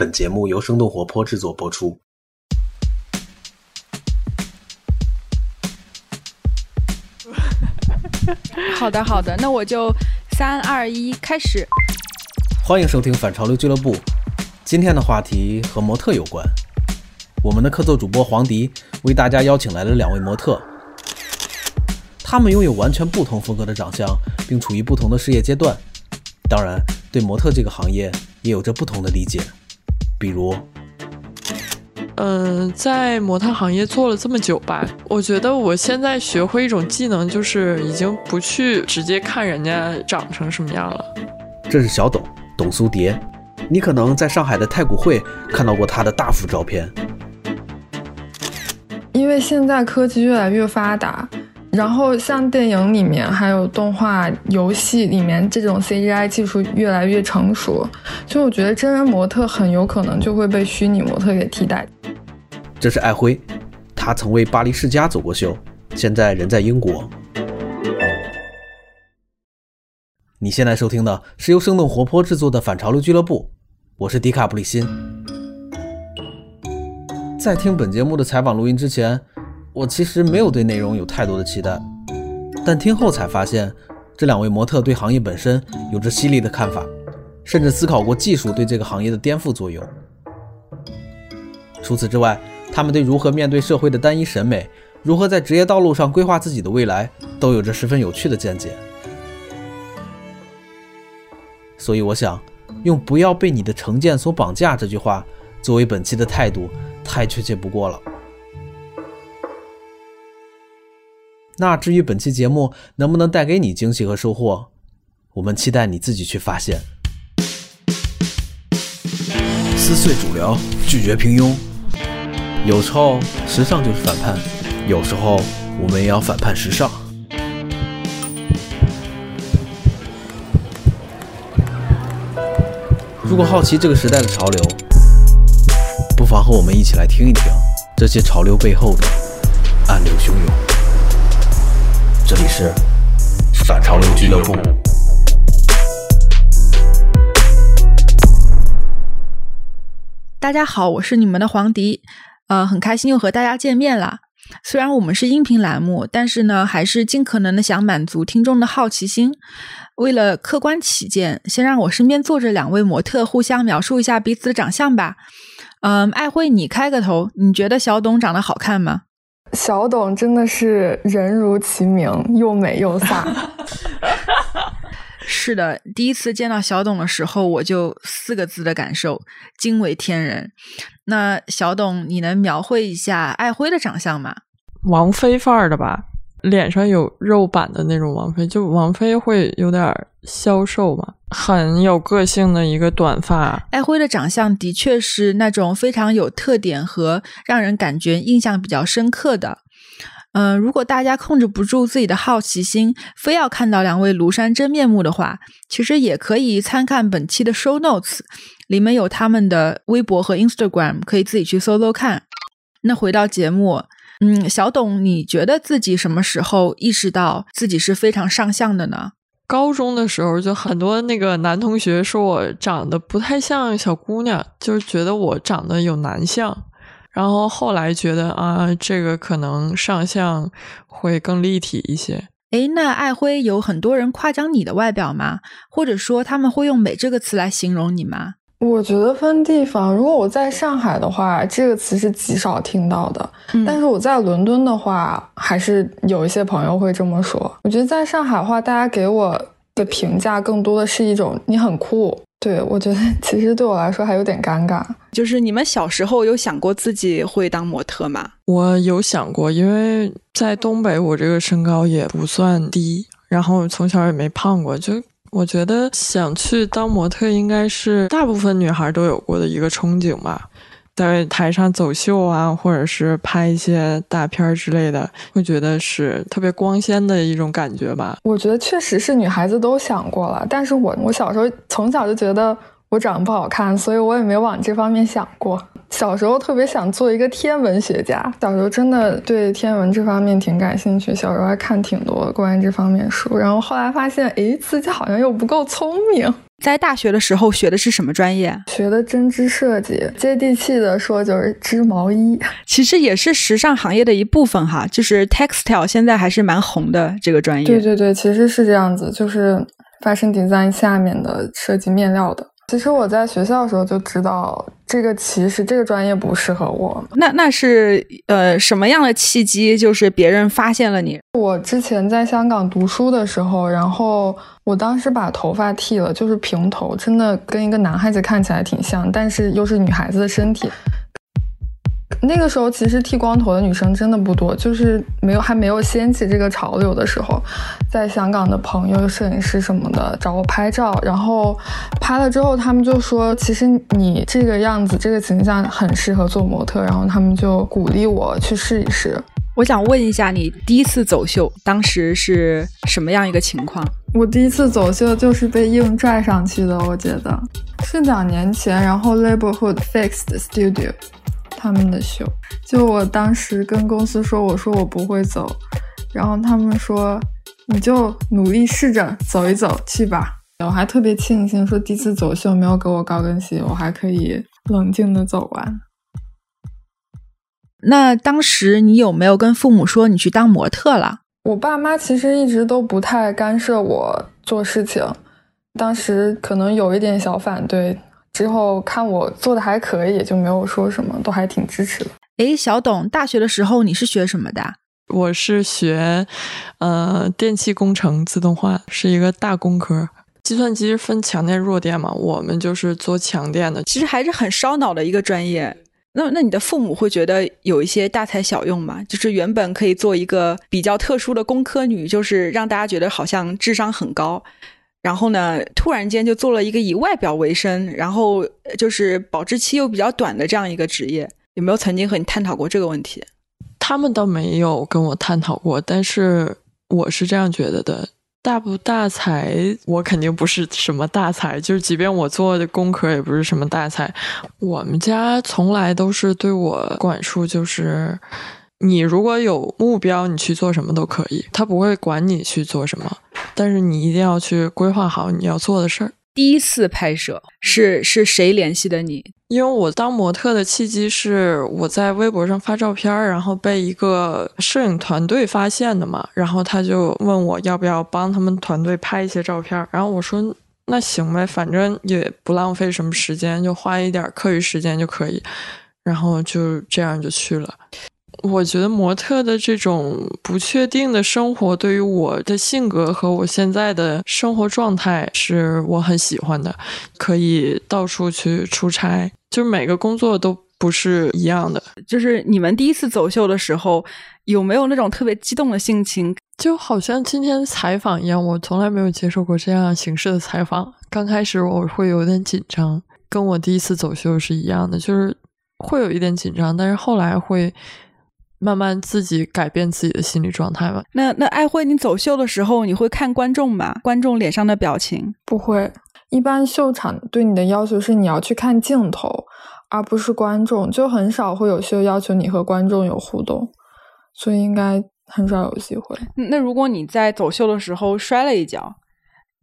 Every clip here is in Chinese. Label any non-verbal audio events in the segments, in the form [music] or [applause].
本节目由生动活泼制作播出。[laughs] 好的，好的，那我就三二一，开始。欢迎收听反潮流俱乐部。今天的话题和模特有关。我们的客座主播黄迪为大家邀请来了两位模特，他们拥有完全不同风格的长相，并处于不同的事业阶段。当然，对模特这个行业也有着不同的理解。比如，嗯，在模特行业做了这么久吧，我觉得我现在学会一种技能，就是已经不去直接看人家长成什么样了。这是小董董苏蝶，你可能在上海的太古汇看到过他的大幅照片。因为现在科技越来越发达，然后像电影里面还有动画、游戏里面这种 CGI 技术越来越成熟，所以我觉得真人模特很有可能就会被虚拟模特给替代。这是艾辉，他曾为巴黎世家走过秀，现在人在英国。你现在收听的是由生动活泼制作的反潮流俱乐部，我是迪卡布里辛。在听本节目的采访录音之前，我其实没有对内容有太多的期待，但听后才发现，这两位模特对行业本身有着犀利的看法，甚至思考过技术对这个行业的颠覆作用。除此之外，他们对如何面对社会的单一审美，如何在职业道路上规划自己的未来，都有着十分有趣的见解。所以，我想用“不要被你的成见所绑架”这句话作为本期的态度。太确切不过了。那至于本期节目能不能带给你惊喜和收获，我们期待你自己去发现。撕碎主流，拒绝平庸。有时候时尚就是反叛，有时候我们也要反叛时尚。如果好奇这个时代的潮流，不妨和我们一起来听一听这些潮流背后的暗流汹涌。这里是反潮流俱乐部。大家好，我是你们的黄迪，呃，很开心又和大家见面了。虽然我们是音频栏目，但是呢，还是尽可能的想满足听众的好奇心。为了客观起见，先让我身边坐着两位模特互相描述一下彼此的长相吧。嗯，爱慧，你开个头，你觉得小董长得好看吗？小董真的是人如其名，又美又飒。[laughs] 是的，第一次见到小董的时候，我就四个字的感受：惊为天人。那小董，你能描绘一下爱辉的长相吗？王菲范儿的吧。脸上有肉板的那种王菲，就王菲会有点消瘦嘛，很有个性的一个短发。艾辉的长相的确是那种非常有特点和让人感觉印象比较深刻的。嗯，如果大家控制不住自己的好奇心，非要看到两位庐山真面目的话，其实也可以参看本期的 show notes，里面有他们的微博和 Instagram，可以自己去搜搜看。那回到节目。嗯，小董，你觉得自己什么时候意识到自己是非常上相的呢？高中的时候，就很多那个男同学说我长得不太像小姑娘，就是觉得我长得有男相。然后后来觉得啊，这个可能上相会更立体一些。诶，那爱辉有很多人夸奖你的外表吗？或者说他们会用“美”这个词来形容你吗？我觉得分地方，如果我在上海的话，这个词是极少听到的。但是我在伦敦的话，还是有一些朋友会这么说。我觉得在上海的话，大家给我的评价更多的是一种你很酷。对我觉得其实对我来说还有点尴尬。就是你们小时候有想过自己会当模特吗？我有想过，因为在东北，我这个身高也不算低，然后从小也没胖过，就。我觉得想去当模特，应该是大部分女孩都有过的一个憧憬吧。在台上走秀啊，或者是拍一些大片儿之类的，会觉得是特别光鲜的一种感觉吧。我觉得确实是女孩子都想过了，但是我我小时候从小就觉得我长得不好看，所以我也没往这方面想过。小时候特别想做一个天文学家，小时候真的对天文这方面挺感兴趣，小时候还看挺多关于这方面书。然后后来发现，诶，自己好像又不够聪明。在大学的时候学的是什么专业？学的针织设计，接地气的说就是织毛衣。其实也是时尚行业的一部分哈，就是 textile 现在还是蛮红的这个专业。对对对，其实是这样子，就是 fashion design 下面的设计面料的。其实我在学校的时候就知道，这个其实这个专业不适合我。那那是呃什么样的契机？就是别人发现了你。我之前在香港读书的时候，然后我当时把头发剃了，就是平头，真的跟一个男孩子看起来挺像，但是又是女孩子的身体。那个时候其实剃光头的女生真的不多，就是没有还没有掀起这个潮流的时候，在香港的朋友、摄影师什么的找我拍照，然后拍了之后，他们就说，其实你这个样子、这个形象很适合做模特，然后他们就鼓励我去试一试。我想问一下，你第一次走秀当时是什么样一个情况？我第一次走秀就是被硬拽上去的，我觉得是两年前，然后 Laborhood Fixed Studio。他们的秀，就我当时跟公司说，我说我不会走，然后他们说你就努力试着走一走去吧。我还特别庆幸说第一次走秀没有给我高跟鞋，我还可以冷静的走完。那当时你有没有跟父母说你去当模特了？我爸妈其实一直都不太干涉我做事情，当时可能有一点小反对。之后看我做的还可以，也就没有说什么，都还挺支持的。哎，小董，大学的时候你是学什么的？我是学，呃，电气工程自动化，是一个大工科。计算机分强电弱电嘛，我们就是做强电的。其实还是很烧脑的一个专业。那那你的父母会觉得有一些大材小用吗？就是原本可以做一个比较特殊的工科女，就是让大家觉得好像智商很高。然后呢，突然间就做了一个以外表为生，然后就是保质期又比较短的这样一个职业，有没有曾经和你探讨过这个问题？他们倒没有跟我探讨过，但是我是这样觉得的：大不大才，我肯定不是什么大才，就是即便我做的工科也不是什么大才。我们家从来都是对我管束，就是。你如果有目标，你去做什么都可以，他不会管你去做什么，但是你一定要去规划好你要做的事儿。第一次拍摄是是谁联系的你？因为我当模特的契机是我在微博上发照片，然后被一个摄影团队发现的嘛，然后他就问我要不要帮他们团队拍一些照片，然后我说那行呗，反正也不浪费什么时间，就花一点课余时间就可以，然后就这样就去了。我觉得模特的这种不确定的生活，对于我的性格和我现在的生活状态，是我很喜欢的。可以到处去出差，就是每个工作都不是一样的。就是你们第一次走秀的时候，有没有那种特别激动的心情？就好像今天采访一样，我从来没有接受过这样形式的采访。刚开始我会有点紧张，跟我第一次走秀是一样的，就是会有一点紧张，但是后来会。慢慢自己改变自己的心理状态吧。那那爱慧，你走秀的时候，你会看观众吗？观众脸上的表情不会。一般秀场对你的要求是你要去看镜头，而不是观众，就很少会有秀要求你和观众有互动，所以应该很少有机会。那如果你在走秀的时候摔了一跤，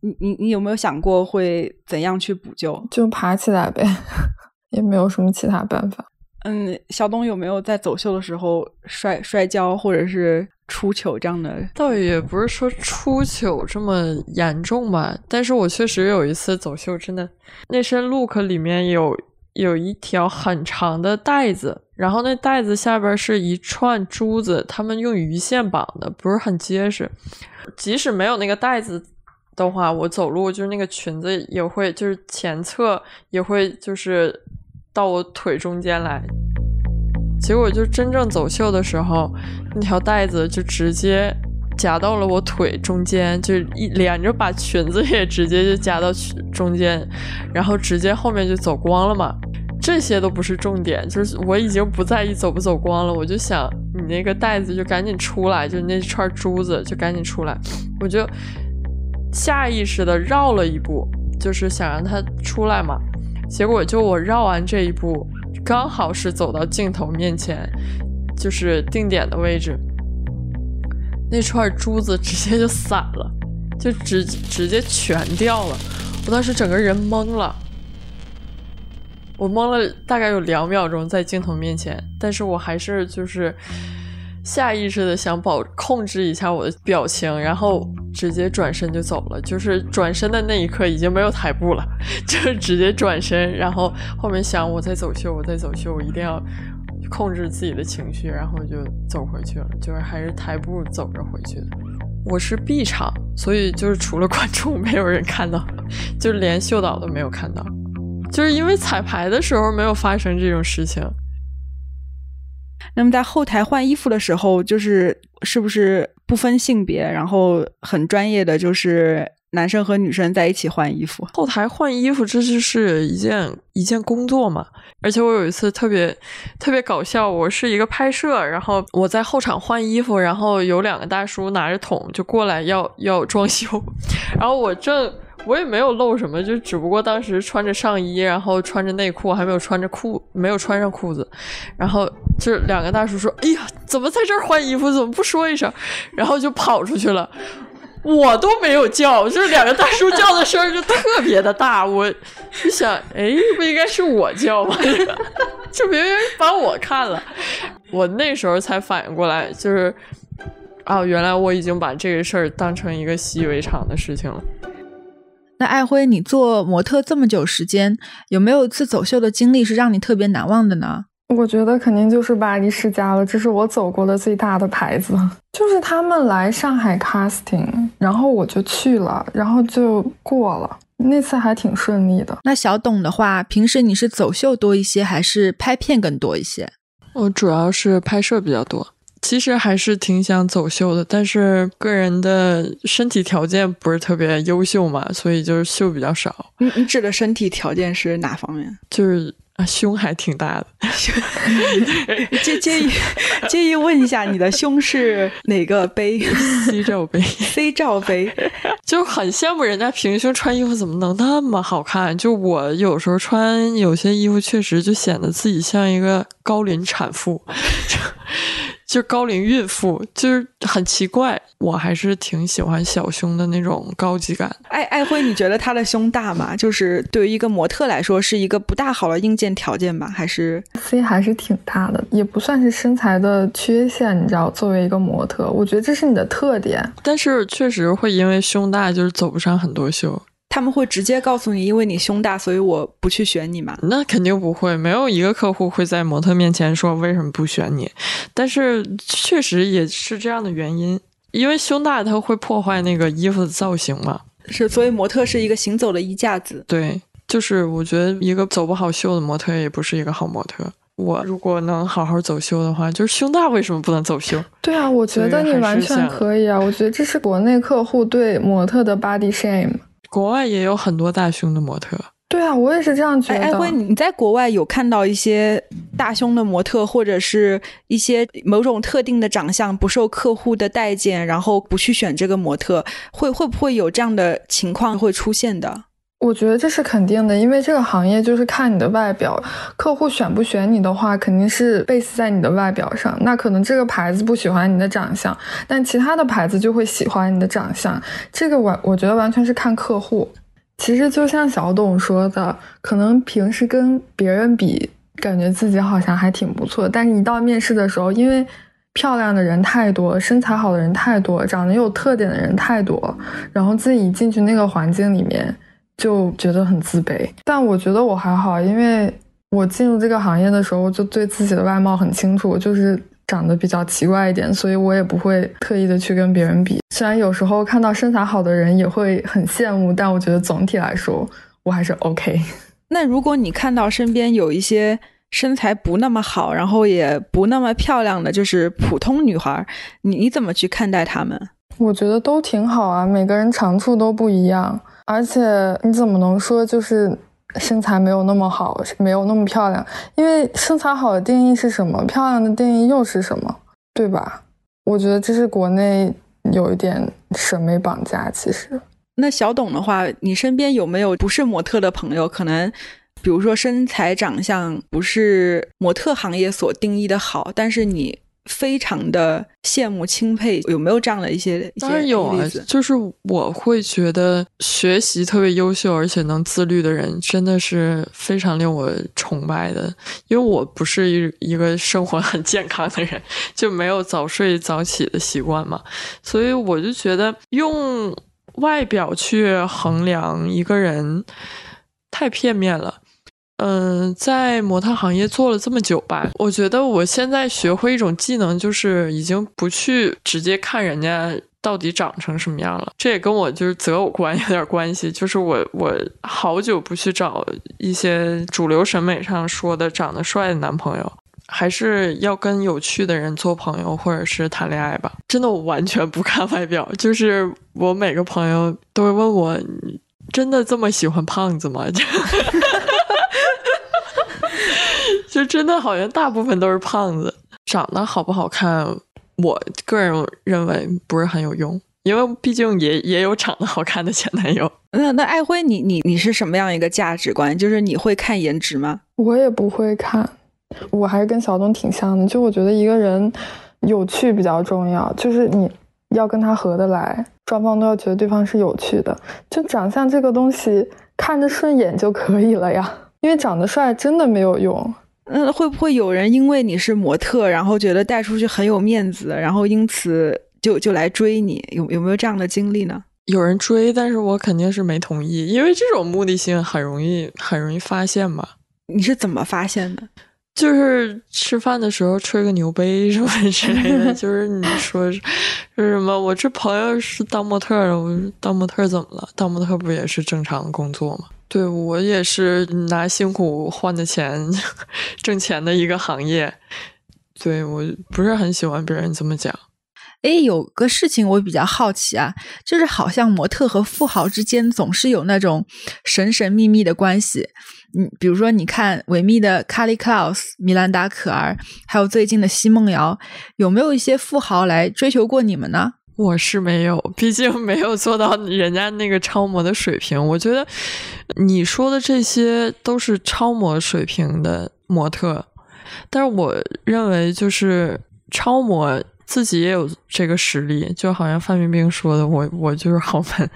你你你有没有想过会怎样去补救？就爬起来呗，[laughs] 也没有什么其他办法。嗯，小东有没有在走秀的时候摔摔跤或者是出糗这样的？倒也不是说出糗这么严重吧，但是我确实有一次走秀，真的那身 look 里面有有一条很长的带子，然后那带子下边是一串珠子，他们用鱼线绑的，不是很结实。即使没有那个带子的话，我走路就是那个裙子也会，就是前侧也会就是。到我腿中间来，结果就真正走秀的时候，那条带子就直接夹到了我腿中间，就一连着把裙子也直接就夹到中间，然后直接后面就走光了嘛。这些都不是重点，就是我已经不在意走不走光了，我就想你那个带子就赶紧出来，就那串珠子就赶紧出来，我就下意识的绕了一步，就是想让它出来嘛。结果就我绕完这一步，刚好是走到镜头面前，就是定点的位置，那串珠子直接就散了，就直直接全掉了。我当时整个人懵了，我懵了大概有两秒钟在镜头面前，但是我还是就是下意识的想保控制一下我的表情，然后直接转身就走了。就是转身的那一刻已经没有台步了，[laughs] 就是直接转身，然后后面想我在走秀，我在走秀，我一定要。控制自己的情绪，然后就走回去了，就是还是台步走着回去的。我是 B 场，所以就是除了观众，没有人看到，[laughs] 就连秀导都没有看到，就是因为彩排的时候没有发生这种事情。那么在后台换衣服的时候，就是是不是不分性别，然后很专业的就是。男生和女生在一起换衣服，后台换衣服，这就是一件一件工作嘛。而且我有一次特别特别搞笑，我是一个拍摄，然后我在后场换衣服，然后有两个大叔拿着桶就过来要要装修，[laughs] 然后我正我也没有露什么，就只不过当时穿着上衣，然后穿着内裤，还没有穿着裤，没有穿上裤子，然后就是两个大叔说：“哎呀，怎么在这儿换衣服？怎么不说一声？”然后就跑出去了。我都没有叫，就是两个大叔叫的声就特别的大。我就想，哎，不应该是我叫吗？[laughs] 就明明把我看了，我那时候才反应过来，就是哦，原来我已经把这个事儿当成一个习以为常的事情了。那爱辉，你做模特这么久时间，有没有一次走秀的经历是让你特别难忘的呢？我觉得肯定就是巴黎世家了，这是我走过的最大的牌子。[laughs] 就是他们来上海 casting，然后我就去了，然后就过了。那次还挺顺利的。那小董的话，平时你是走秀多一些，还是拍片更多一些？我主要是拍摄比较多，其实还是挺想走秀的，但是个人的身体条件不是特别优秀嘛，所以就是秀比较少。你你指的身体条件是哪方面？就是。啊，胸还挺大的。[laughs] 介介意介意问一下，你的胸是哪个杯？[laughs] C 罩杯。[laughs] C 罩杯，就很羡慕人家平胸穿衣服怎么能那么好看。就我有时候穿有些衣服，确实就显得自己像一个高龄产妇。就是高龄孕妇，就是很奇怪。我还是挺喜欢小胸的那种高级感。爱爱辉，你觉得她的胸大吗？就是对于一个模特来说，是一个不大好的硬件条件吧？还是 C 还是挺大的，也不算是身材的缺陷。你知道，作为一个模特，我觉得这是你的特点。但是确实会因为胸大，就是走不上很多秀。他们会直接告诉你，因为你胸大，所以我不去选你嘛？那肯定不会，没有一个客户会在模特面前说为什么不选你。但是确实也是这样的原因，因为胸大它会破坏那个衣服的造型嘛。是，所以模特是一个行走的衣架子。对，就是我觉得一个走不好秀的模特也不是一个好模特。我如果能好好走秀的话，就是胸大为什么不能走秀？对啊，我觉得你完全可以啊。我觉得这是国内客户对模特的 body shame。国外也有很多大胸的模特，对啊，我也是这样觉得。哎，辉，你在国外有看到一些大胸的模特，或者是一些某种特定的长相不受客户的待见，然后不去选这个模特，会会不会有这样的情况会出现的？我觉得这是肯定的，因为这个行业就是看你的外表，客户选不选你的话，肯定是 base 在你的外表上。那可能这个牌子不喜欢你的长相，但其他的牌子就会喜欢你的长相。这个完，我觉得完全是看客户。其实就像小董说的，可能平时跟别人比，感觉自己好像还挺不错，但是一到面试的时候，因为漂亮的人太多，身材好的人太多，长得有特点的人太多，然后自己进去那个环境里面。就觉得很自卑，但我觉得我还好，因为我进入这个行业的时候就对自己的外貌很清楚，就是长得比较奇怪一点，所以我也不会特意的去跟别人比。虽然有时候看到身材好的人也会很羡慕，但我觉得总体来说我还是 OK。[laughs] 那如果你看到身边有一些身材不那么好，然后也不那么漂亮的，就是普通女孩，你你怎么去看待她们？我觉得都挺好啊，每个人长处都不一样。而且你怎么能说就是身材没有那么好，没有那么漂亮？因为身材好的定义是什么？漂亮的定义又是什么？对吧？我觉得这是国内有一点审美绑架。其实，那小董的话，你身边有没有不是模特的朋友？可能比如说身材长相不是模特行业所定义的好，但是你非常的羡慕钦佩？有没有这样的一些？当然有啊，就是我会觉得学习特别优秀而且能自律的人，真的是非常令我崇拜的。因为我不是一一个生活很健康的人，就没有早睡早起的习惯嘛，所以我就觉得用外表去衡量一个人太片面了。嗯，在模特行业做了这么久吧，我觉得我现在学会一种技能，就是已经不去直接看人家到底长成什么样了。这也跟我就是择偶观有点关系，就是我我好久不去找一些主流审美上说的长得帅的男朋友，还是要跟有趣的人做朋友或者是谈恋爱吧。真的，我完全不看外表，就是我每个朋友都会问我，真的这么喜欢胖子吗？[laughs] 就真的好像大部分都是胖子，长得好不好看，我个人认为不是很有用，因为毕竟也也有长得好看的前男友。那那爱辉，你你你是什么样一个价值观？就是你会看颜值吗？我也不会看，我还是跟小东挺像的，就我觉得一个人有趣比较重要，就是你要跟他合得来，双方都要觉得对方是有趣的，就长相这个东西看着顺眼就可以了呀。因为长得帅真的没有用。那会不会有人因为你是模特，然后觉得带出去很有面子，然后因此就就来追你？有有没有这样的经历呢？有人追，但是我肯定是没同意，因为这种目的性很容易很容易发现嘛。你是怎么发现的？就是吃饭的时候吹个牛杯什么之类的。[laughs] 就是你说是什么？我这朋友是当模特的，我当模特怎么了？当模特不也是正常的工作吗？对我也是拿辛苦换的钱 [laughs] 挣钱的一个行业，对我不是很喜欢别人这么讲。哎，有个事情我比较好奇啊，就是好像模特和富豪之间总是有那种神神秘秘的关系。嗯，比如说你看维密的卡利·克劳斯、米兰达·可儿，还有最近的奚梦瑶，有没有一些富豪来追求过你们呢？我是没有，毕竟没有做到人家那个超模的水平。我觉得你说的这些都是超模水平的模特，但是我认为就是超模自己也有这个实力。就好像范冰冰说的：“我我就是 [laughs] 好门。”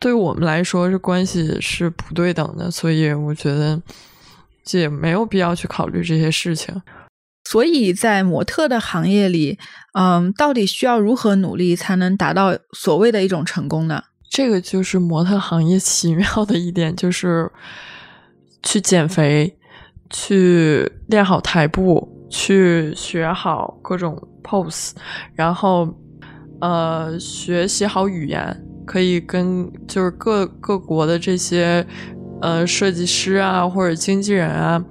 对我们来说，这关系是不对等的，所以我觉得这也没有必要去考虑这些事情。所以在模特的行业里，嗯，到底需要如何努力才能达到所谓的一种成功呢？这个就是模特行业奇妙的一点，就是去减肥，去练好台步，去学好各种 pose，然后呃，学习好语言，可以跟就是各各国的这些呃设计师啊或者经纪人啊。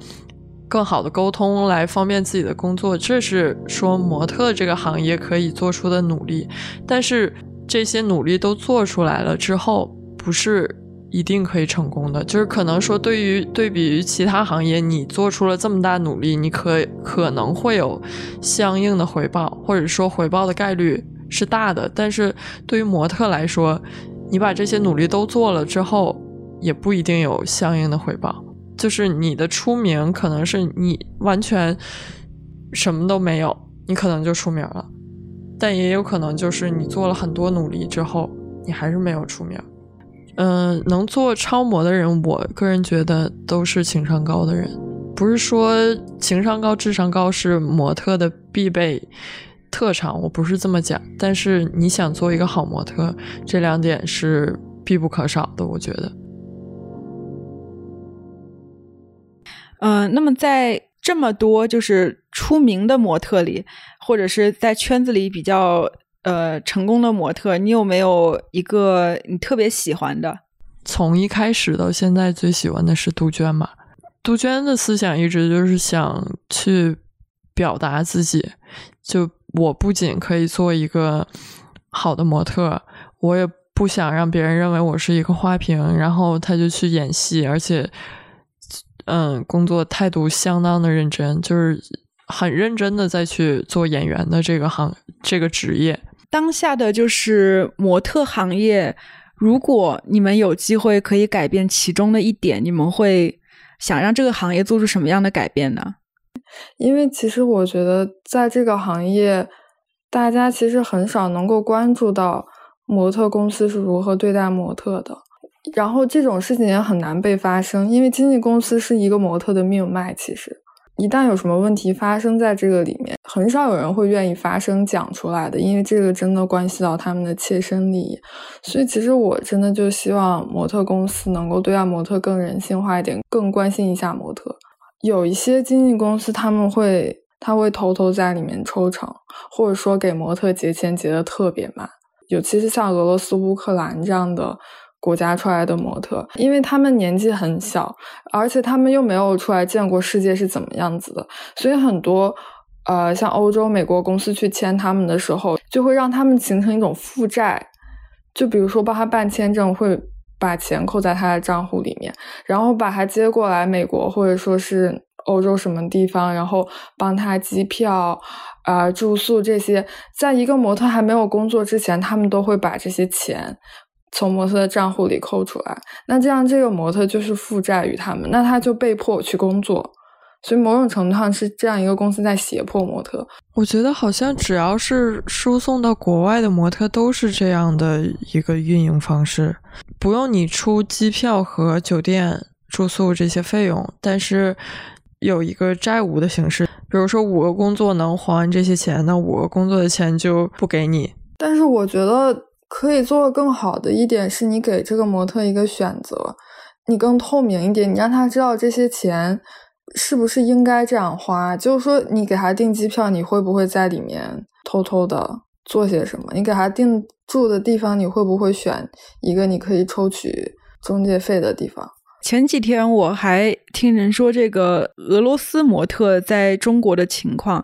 更好的沟通来方便自己的工作，这是说模特这个行业可以做出的努力。但是这些努力都做出来了之后，不是一定可以成功的。就是可能说，对于对比于其他行业，你做出了这么大努力，你可可能会有相应的回报，或者说回报的概率是大的。但是对于模特来说，你把这些努力都做了之后，也不一定有相应的回报。就是你的出名，可能是你完全什么都没有，你可能就出名了；但也有可能就是你做了很多努力之后，你还是没有出名。嗯，能做超模的人，我个人觉得都是情商高的人。不是说情商高、智商高是模特的必备特长，我不是这么讲。但是你想做一个好模特，这两点是必不可少的，我觉得。嗯，那么在这么多就是出名的模特里，或者是在圈子里比较呃成功的模特，你有没有一个你特别喜欢的？从一开始到现在，最喜欢的是杜鹃嘛。杜鹃的思想一直就是想去表达自己，就我不仅可以做一个好的模特，我也不想让别人认为我是一个花瓶。然后他就去演戏，而且。嗯，工作态度相当的认真，就是很认真的在去做演员的这个行这个职业。当下的就是模特行业，如果你们有机会可以改变其中的一点，你们会想让这个行业做出什么样的改变呢？因为其实我觉得在这个行业，大家其实很少能够关注到模特公司是如何对待模特的，然后这种事情也很难被发生，因为经纪公司是一个模特的命脉，其实。一旦有什么问题发生在这个里面，很少有人会愿意发声讲出来的，因为这个真的关系到他们的切身利益。所以，其实我真的就希望模特公司能够对待模特更人性化一点，更关心一下模特。有一些经纪公司他们会，他会偷偷在里面抽成，或者说给模特结钱结的特别慢，尤其是像俄罗斯、乌克兰这样的。国家出来的模特，因为他们年纪很小，而且他们又没有出来见过世界是怎么样子的，所以很多呃，像欧洲、美国公司去签他们的时候，就会让他们形成一种负债。就比如说帮他办签证，会把钱扣在他的账户里面，然后把他接过来美国或者说是欧洲什么地方，然后帮他机票、啊住宿这些，在一个模特还没有工作之前，他们都会把这些钱。从模特的账户里扣出来，那这样这个模特就是负债于他们，那他就被迫去工作，所以某种程度上是这样一个公司在胁迫模特。我觉得好像只要是输送到国外的模特都是这样的一个运营方式，不用你出机票和酒店住宿这些费用，但是有一个债务的形式，比如说五个工作能还完这些钱，那五个工作的钱就不给你。但是我觉得。可以做的更好的一点是你给这个模特一个选择，你更透明一点，你让他知道这些钱是不是应该这样花。就是说，你给他订机票，你会不会在里面偷偷的做些什么？你给他订住的地方，你会不会选一个你可以抽取中介费的地方？前几天我还听人说这个俄罗斯模特在中国的情况。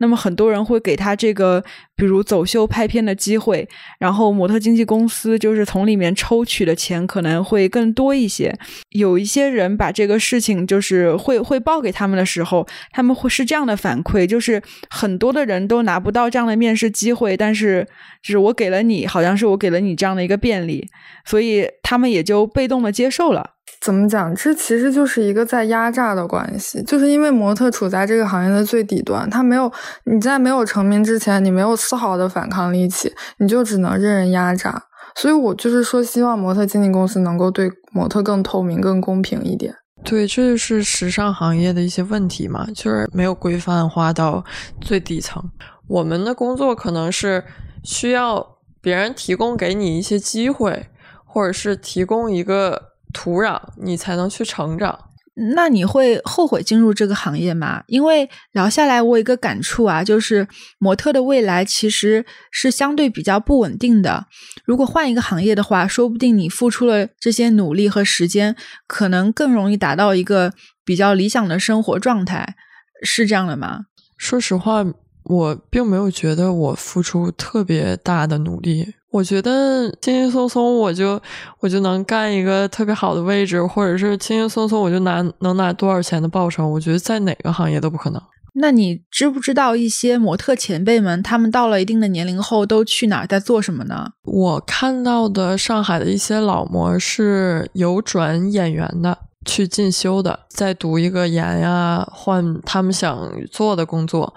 那么很多人会给他这个，比如走秀拍片的机会，然后模特经纪公司就是从里面抽取的钱可能会更多一些。有一些人把这个事情就是会汇报给他们的时候，他们会是这样的反馈，就是很多的人都拿不到这样的面试机会，但是就是我给了你，好像是我给了你这样的一个便利，所以他们也就被动的接受了。怎么讲？这其实就是一个在压榨的关系，就是因为模特处在这个行业的最底端，他没有你在没有成名之前，你没有丝毫的反抗力气，你就只能任人压榨。所以我就是说，希望模特经纪公司能够对模特更透明、更公平一点。对，这就是时尚行业的一些问题嘛，就是没有规范化到最底层。我们的工作可能是需要别人提供给你一些机会，或者是提供一个。土壤，你才能去成长。那你会后悔进入这个行业吗？因为聊下来，我有一个感触啊，就是模特的未来其实是相对比较不稳定的。如果换一个行业的话，说不定你付出了这些努力和时间，可能更容易达到一个比较理想的生活状态，是这样的吗？说实话，我并没有觉得我付出特别大的努力。我觉得轻轻松松我就我就能干一个特别好的位置，或者是轻轻松松我就拿能拿多少钱的报酬？我觉得在哪个行业都不可能。那你知不知道一些模特前辈们，他们到了一定的年龄后都去哪儿，在做什么呢？我看到的上海的一些老模是有转演员的，去进修的，在读一个研呀，换他们想做的工作。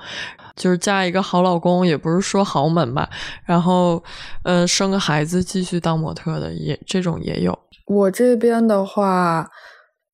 就是嫁一个好老公，也不是说豪门吧，然后，嗯，生个孩子继续当模特的，也这种也有。我这边的话，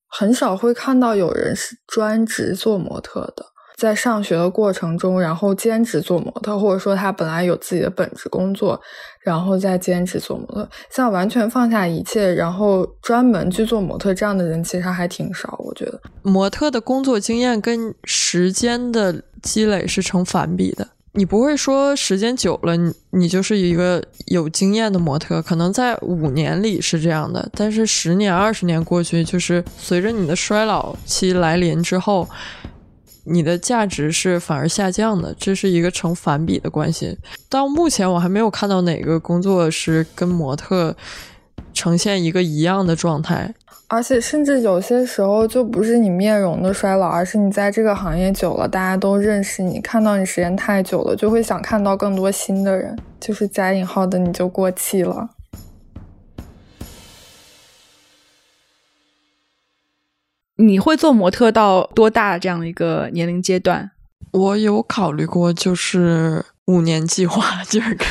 很少会看到有人是专职做模特的。在上学的过程中，然后兼职做模特，或者说他本来有自己的本职工作，然后再坚持做模特，像完全放下一切，然后专门去做模特这样的人，其实还挺少。我觉得模特的工作经验跟时间的积累是成反比的。你不会说时间久了，你你就是一个有经验的模特，可能在五年里是这样的，但是十年、二十年过去，就是随着你的衰老期来临之后。你的价值是反而下降的，这是一个成反比的关系。到目前我还没有看到哪个工作是跟模特呈现一个一样的状态，而且甚至有些时候就不是你面容的衰老，而是你在这个行业久了，大家都认识你，看到你时间太久了，就会想看到更多新的人，就是加引号的你就过气了。你会做模特到多大这样的一个年龄阶段？我有考虑过，就是五年计划，[laughs] 就是跟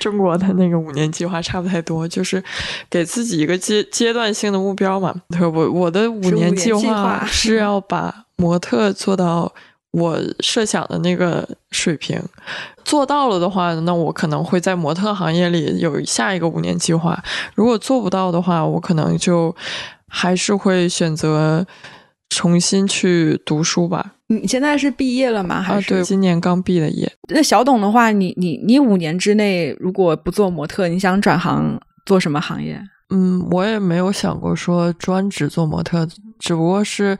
中国的那个五年计划差不太多，就是给自己一个阶阶段性的目标嘛。我我的五年计划是要把模特做到我设想的那个水平，做到了的话，那我可能会在模特行业里有下一个五年计划。如果做不到的话，我可能就还是会选择重新去读书吧。你现在是毕业了吗？还是对，今年刚毕的业。那小董的话，你你你五年之内如果不做模特，你想转行做什么行业？嗯，我也没有想过说专职做模特，只不过是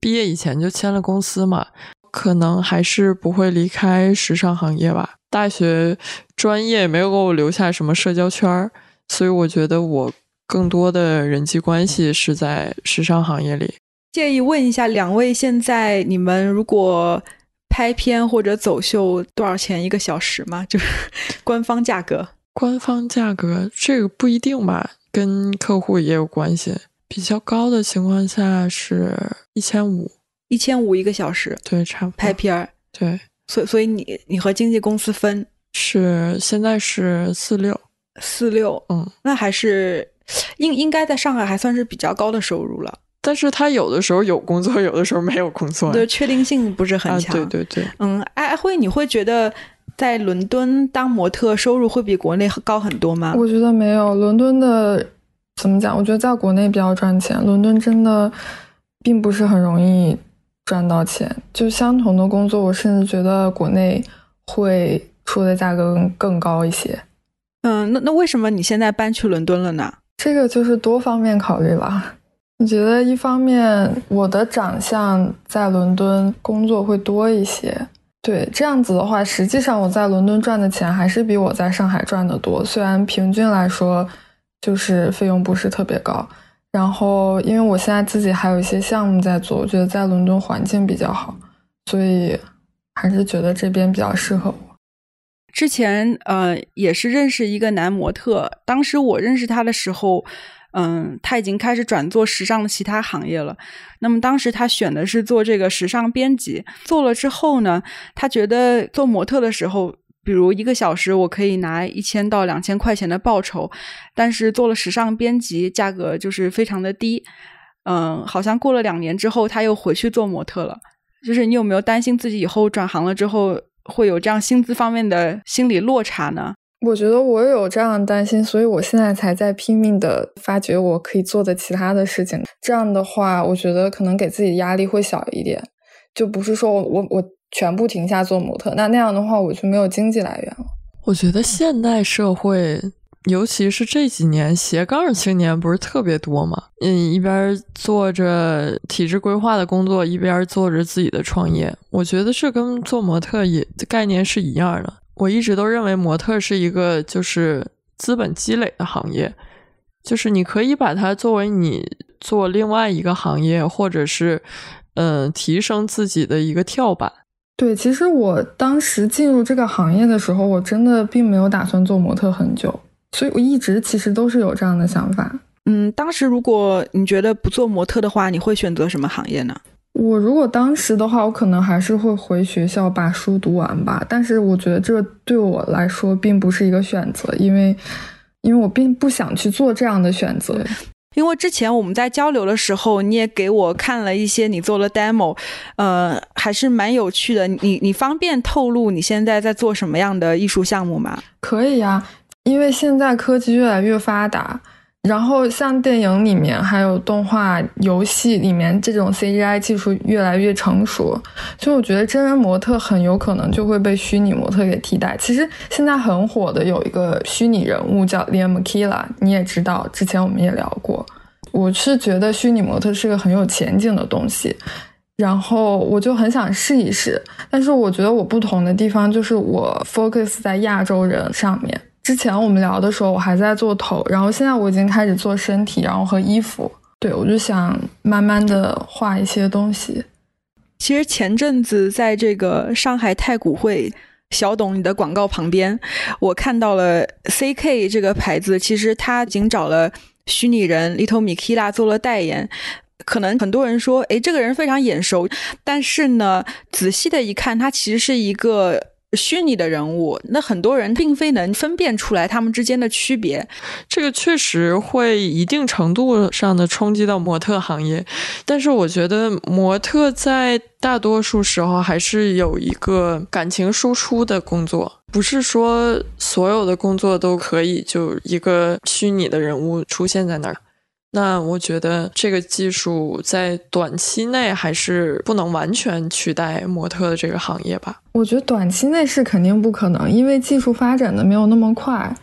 毕业以前就签了公司嘛，可能还是不会离开时尚行业吧。大学专业没有给我留下什么社交圈儿，所以我觉得我更多的人际关系是在时尚行业里。建议问一下两位，现在你们如果拍片或者走秀，多少钱一个小时吗？就是 [laughs] 官方价格。官方价格这个不一定吧，跟客户也有关系。比较高的情况下是一千五，一千五一个小时。对，差不多。拍片儿。对，所所以你你和经纪公司分是现在是四六四六，嗯，那还是应应该在上海还算是比较高的收入了。但是他有的时候有工作，有的时候没有工作，对，确定性不是很强。对对对，嗯，艾慧，你会觉得在伦敦当模特收入会比国内高很多吗？我觉得没有，伦敦的怎么讲？我觉得在国内比较赚钱，伦敦真的并不是很容易赚到钱。就相同的工作，我甚至觉得国内会出的价格更更高一些。嗯，那那为什么你现在搬去伦敦了呢？这个就是多方面考虑吧。我觉得一方面我的长相在伦敦工作会多一些，对这样子的话，实际上我在伦敦赚的钱还是比我在上海赚的多。虽然平均来说就是费用不是特别高，然后因为我现在自己还有一些项目在做，我觉得在伦敦环境比较好，所以还是觉得这边比较适合我。之前呃也是认识一个男模特，当时我认识他的时候。嗯，他已经开始转做时尚的其他行业了。那么当时他选的是做这个时尚编辑，做了之后呢，他觉得做模特的时候，比如一个小时我可以拿一千到两千块钱的报酬，但是做了时尚编辑，价格就是非常的低。嗯，好像过了两年之后，他又回去做模特了。就是你有没有担心自己以后转行了之后会有这样薪资方面的心理落差呢？我觉得我有这样的担心，所以我现在才在拼命的发掘我可以做的其他的事情。这样的话，我觉得可能给自己压力会小一点，就不是说我我我全部停下做模特，那那样的话我就没有经济来源了。我觉得现代社会，尤其是这几年斜杠青年不是特别多吗？嗯，一边做着体制规划的工作，一边做着自己的创业。我觉得这跟做模特也概念是一样的。我一直都认为模特是一个就是资本积累的行业，就是你可以把它作为你做另外一个行业，或者是嗯提升自己的一个跳板。对，其实我当时进入这个行业的时候，我真的并没有打算做模特很久，所以我一直其实都是有这样的想法。嗯，当时如果你觉得不做模特的话，你会选择什么行业呢？我如果当时的话，我可能还是会回学校把书读完吧。但是我觉得这对我来说并不是一个选择，因为，因为我并不想去做这样的选择。因为之前我们在交流的时候，你也给我看了一些你做了 demo，呃，还是蛮有趣的。你你方便透露你现在在做什么样的艺术项目吗？可以呀，因为现在科技越来越发达。然后像电影里面，还有动画、游戏里面这种 CGI 技术越来越成熟，所以我觉得真人模特很有可能就会被虚拟模特给替代。其实现在很火的有一个虚拟人物叫 Liam Kila，你也知道，之前我们也聊过。我是觉得虚拟模特是个很有前景的东西，然后我就很想试一试。但是我觉得我不同的地方就是我 focus 在亚洲人上面。之前我们聊的时候，我还在做头，然后现在我已经开始做身体，然后和衣服。对我就想慢慢的画一些东西。其实前阵子在这个上海太古汇，小董你的广告旁边，我看到了 CK 这个牌子，其实他已经找了虚拟人 Little Mikila 做了代言。可能很多人说，诶，这个人非常眼熟，但是呢，仔细的一看，他其实是一个虚拟的人物。那很多人并非能分辨出来他们之间的区别。这个确实会一定程度上的冲击到模特行业，但是我觉得模特在大多数时候还是有一个感情输出的工作，不是说所有的工作都可以就一个虚拟的人物出现在那儿。那我觉得这个技术在短期内还是不能完全取代模特的这个行业吧。我觉得短期内是肯定不可能，因为技术发展的没有那么快。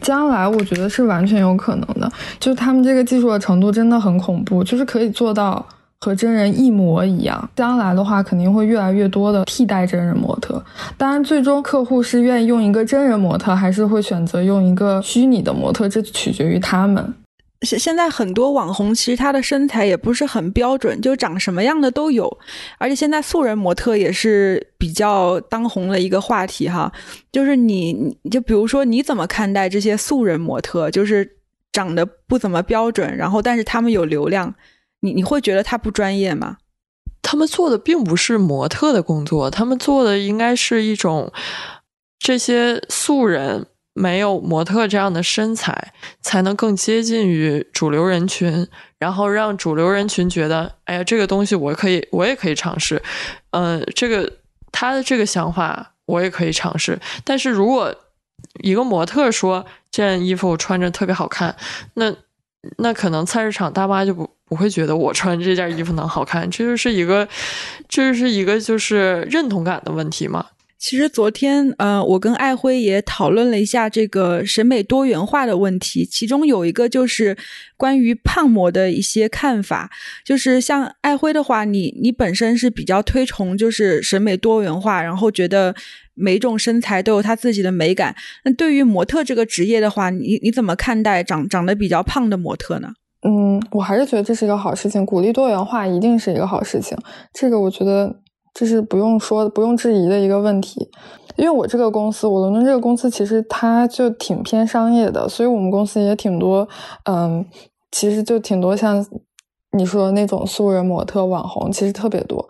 将来我觉得是完全有可能的，就他们这个技术的程度真的很恐怖，就是可以做到和真人一模一样。将来的话，肯定会越来越多的替代真人模特。当然，最终客户是愿意用一个真人模特，还是会选择用一个虚拟的模特，这取决于他们。现现在很多网红其实他的身材也不是很标准，就长什么样的都有，而且现在素人模特也是比较当红的一个话题哈。就是你，就比如说你怎么看待这些素人模特？就是长得不怎么标准，然后但是他们有流量，你你会觉得他不专业吗？他们做的并不是模特的工作，他们做的应该是一种这些素人。没有模特这样的身材，才能更接近于主流人群，然后让主流人群觉得，哎呀，这个东西我可以，我也可以尝试。嗯，这个他的这个想法我也可以尝试。但是如果一个模特说这件衣服我穿着特别好看，那那可能菜市场大妈就不不会觉得我穿这件衣服能好看。这就是一个，这就是一个就是认同感的问题嘛。其实昨天，呃，我跟艾辉也讨论了一下这个审美多元化的问题，其中有一个就是关于胖模的一些看法。就是像艾辉的话，你你本身是比较推崇就是审美多元化，然后觉得每种身材都有它自己的美感。那对于模特这个职业的话，你你怎么看待长长得比较胖的模特呢？嗯，我还是觉得这是一个好事情，鼓励多元化一定是一个好事情。这个我觉得。这是不用说、不用质疑的一个问题，因为我这个公司，我伦敦这个公司其实它就挺偏商业的，所以我们公司也挺多，嗯，其实就挺多像你说那种素人模特、网红，其实特别多。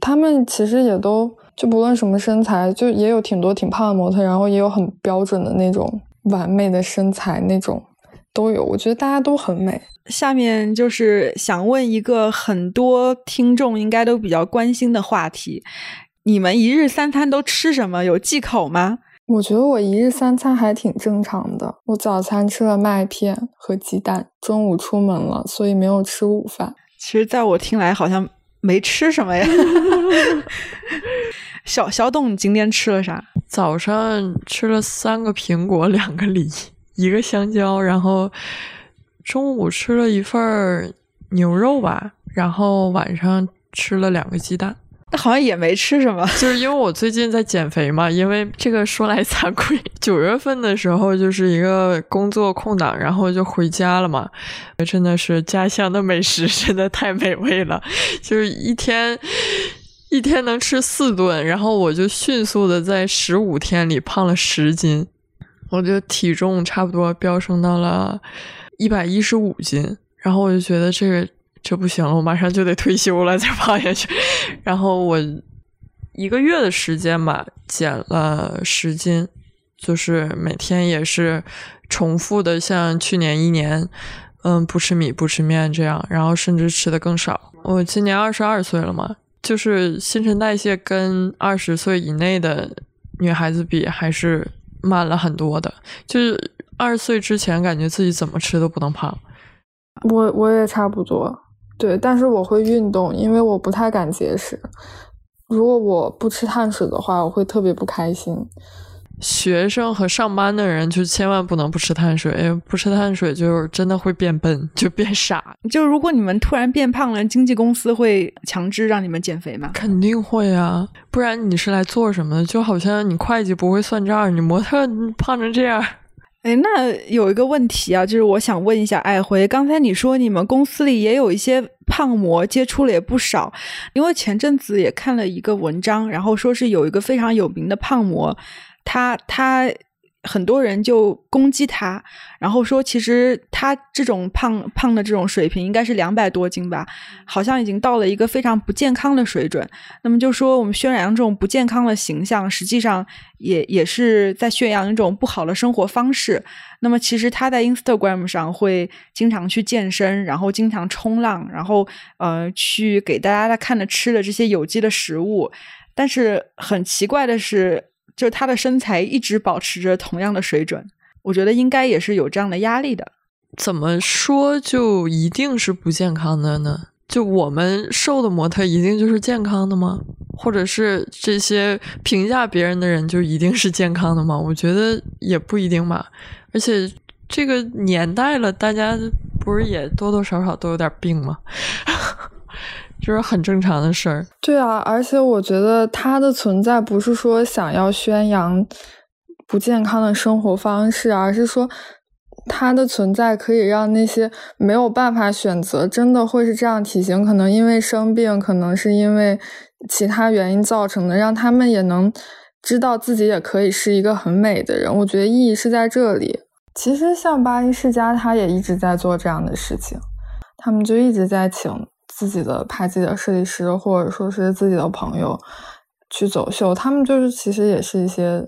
他们其实也都就不论什么身材，就也有挺多挺胖的模特，然后也有很标准的那种完美的身材那种。都有，我觉得大家都很美。下面就是想问一个很多听众应该都比较关心的话题：你们一日三餐都吃什么？有忌口吗？我觉得我一日三餐还挺正常的。我早餐吃了麦片和鸡蛋，中午出门了，所以没有吃午饭。其实，在我听来，好像没吃什么呀。[laughs] 小小董，你今天吃了啥？早上吃了三个苹果，两个梨。一个香蕉，然后中午吃了一份牛肉吧，然后晚上吃了两个鸡蛋，那好像也没吃什么。就是因为我最近在减肥嘛，因为这个说来惭愧，九月份的时候就是一个工作空档，然后就回家了嘛，真的是家乡的美食真的太美味了，就是一天一天能吃四顿，然后我就迅速的在十五天里胖了十斤。我的体重差不多飙升到了一百一十五斤，然后我就觉得这个这不行了，我马上就得退休了，再胖下去。然后我一个月的时间吧，减了十斤，就是每天也是重复的，像去年一年，嗯，不吃米不吃面这样，然后甚至吃的更少。我今年二十二岁了嘛，就是新陈代谢跟二十岁以内的女孩子比还是。慢了很多的，就是二十岁之前，感觉自己怎么吃都不能胖。我我也差不多，对，但是我会运动，因为我不太敢节食。如果我不吃碳水的话，我会特别不开心。学生和上班的人就千万不能不吃碳水，不吃碳水就真的会变笨，就变傻。就如果你们突然变胖了，经纪公司会强制让你们减肥吗？肯定会啊，不然你是来做什么的？就好像你会计不会算账，你模特胖成这样。哎，那有一个问题啊，就是我想问一下爱辉，刚才你说你们公司里也有一些胖模，接触了也不少，因为前阵子也看了一个文章，然后说是有一个非常有名的胖模。他他很多人就攻击他，然后说其实他这种胖胖的这种水平应该是两百多斤吧，好像已经到了一个非常不健康的水准。那么就说我们渲染这种不健康的形象，实际上也也是在宣扬一种不好的生活方式。那么其实他在 Instagram 上会经常去健身，然后经常冲浪，然后呃去给大家看的吃的这些有机的食物。但是很奇怪的是。就是他的身材一直保持着同样的水准，我觉得应该也是有这样的压力的。怎么说就一定是不健康的呢？就我们瘦的模特一定就是健康的吗？或者是这些评价别人的人就一定是健康的吗？我觉得也不一定吧。而且这个年代了，大家不是也多多少少都有点病吗？[laughs] 就是很正常的事儿。对啊，而且我觉得它的存在不是说想要宣扬不健康的生活方式，而是说它的存在可以让那些没有办法选择，真的会是这样体型，可能因为生病，可能是因为其他原因造成的，让他们也能知道自己也可以是一个很美的人。我觉得意义是在这里。其实像巴黎世家，他也一直在做这样的事情，他们就一直在请。自己的拍自己的设计师，或者说是自己的朋友去走秀，他们就是其实也是一些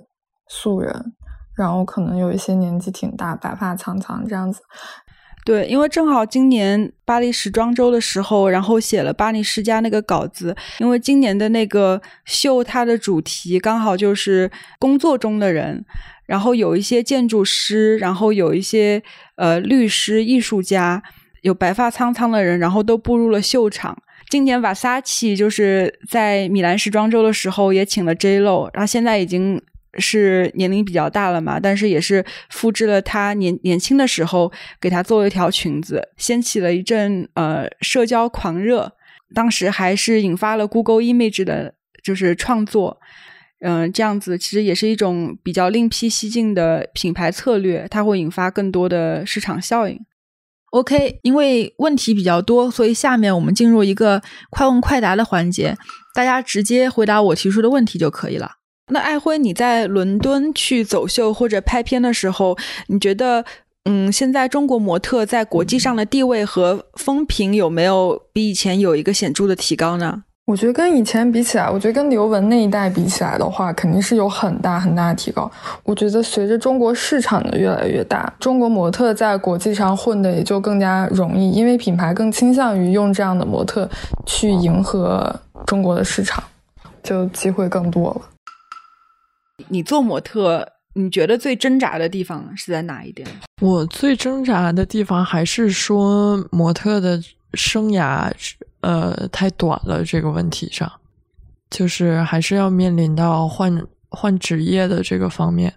素人，然后可能有一些年纪挺大，白发苍苍这样子。对，因为正好今年巴黎时装周的时候，然后写了巴黎世家那个稿子，因为今年的那个秀它的主题刚好就是工作中的人，然后有一些建筑师，然后有一些呃律师、艺术家。有白发苍苍的人，然后都步入了秀场。今年瓦萨奇就是在米兰时装周的时候也请了 J Lo，然后现在已经是年龄比较大了嘛，但是也是复制了他年年轻的时候给他做了一条裙子，掀起了一阵呃社交狂热。当时还是引发了 Google Image 的就是创作，嗯，这样子其实也是一种比较另辟蹊径的品牌策略，它会引发更多的市场效应。OK，因为问题比较多，所以下面我们进入一个快问快答的环节，大家直接回答我提出的问题就可以了。那艾辉，你在伦敦去走秀或者拍片的时候，你觉得，嗯，现在中国模特在国际上的地位和风评有没有比以前有一个显著的提高呢？我觉得跟以前比起来，我觉得跟刘雯那一代比起来的话，肯定是有很大很大的提高。我觉得随着中国市场的越来越大，中国模特在国际上混的也就更加容易，因为品牌更倾向于用这样的模特去迎合中国的市场，就机会更多了。你做模特，你觉得最挣扎的地方是在哪一点？我最挣扎的地方还是说模特的生涯。呃，太短了这个问题上，就是还是要面临到换换职业的这个方面。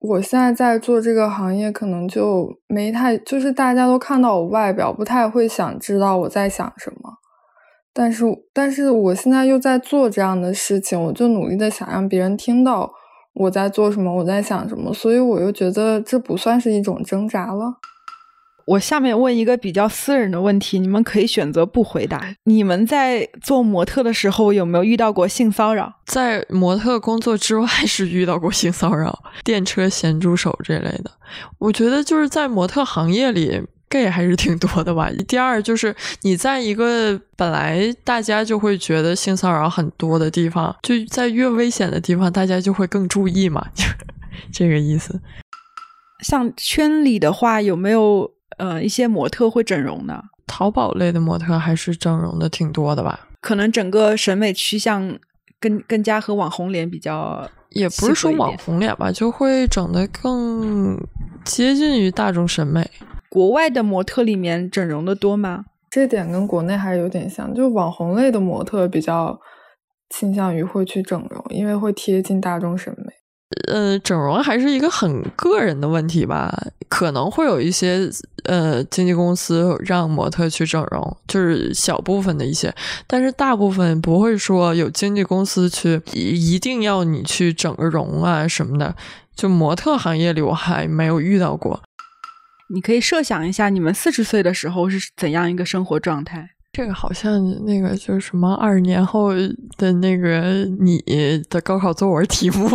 我现在在做这个行业，可能就没太，就是大家都看到我外表，不太会想知道我在想什么。但是，但是我现在又在做这样的事情，我就努力的想让别人听到我在做什么，我在想什么，所以我又觉得这不算是一种挣扎了。我下面问一个比较私人的问题，你们可以选择不回答。你们在做模特的时候有没有遇到过性骚扰？在模特工作之外是遇到过性骚扰，电车咸猪手这类的。我觉得就是在模特行业里，gay 还是挺多的吧。第二就是你在一个本来大家就会觉得性骚扰很多的地方，就在越危险的地方，大家就会更注意嘛，[laughs] 就这个意思。像圈里的话，有没有？呃，一些模特会整容的。淘宝类的模特还是整容的挺多的吧？可能整个审美趋向更更加和网红脸比较，也不是说网红脸吧，就会整的更接近于大众审美。国外的模特里面整容的多吗？这点跟国内还是有点像，就网红类的模特比较倾向于会去整容，因为会贴近大众审美。呃，整容还是一个很个人的问题吧，可能会有一些呃经纪公司让模特去整容，就是小部分的一些，但是大部分不会说有经纪公司去一定要你去整个容啊什么的。就模特行业里，我还没有遇到过。你可以设想一下，你们四十岁的时候是怎样一个生活状态？这个好像那个就是什么二十年后的那个你的高考作文题目。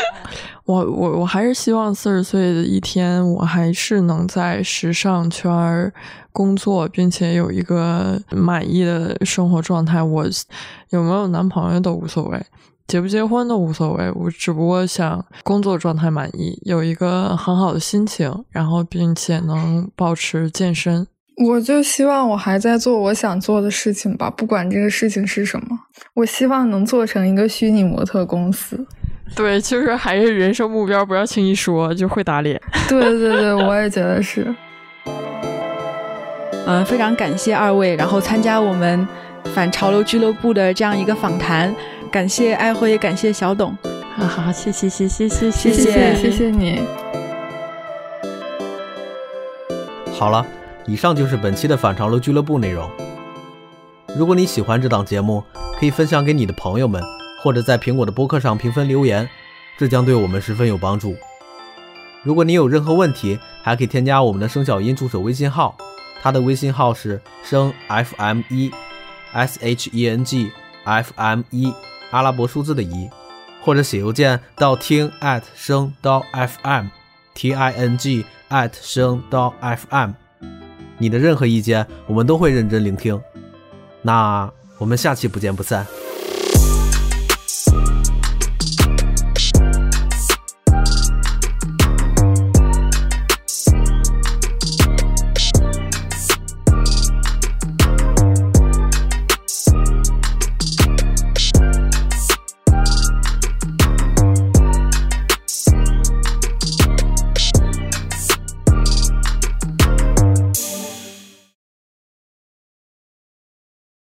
[laughs] 我我我还是希望四十岁的一天，我还是能在时尚圈工作，并且有一个满意的生活状态。我有没有男朋友都无所谓，结不结婚都无所谓。我只不过想工作状态满意，有一个很好的心情，然后并且能保持健身。我就希望我还在做我想做的事情吧，不管这个事情是什么。我希望能做成一个虚拟模特公司。[laughs] 对，就是还是人生目标，不要轻易说，就会打脸。[laughs] 对对对，我也觉得是。嗯，非常感谢二位，然后参加我们反潮流俱乐部的这样一个访谈。感谢爱辉，感谢小董。好好，谢谢谢谢谢谢谢谢谢你。好了。以上就是本期的反潮流俱乐部内容。如果你喜欢这档节目，可以分享给你的朋友们，或者在苹果的播客上评分留言，这将对我们十分有帮助。如果你有任何问题，还可以添加我们的声小音助手微信号，他的微信号是声 FM 一 S H E N G F M 一阿拉伯数字的一，或者写邮件到听 at 声到 FM T I N G at 声到 FM。你的任何意见，我们都会认真聆听。那我们下期不见不散。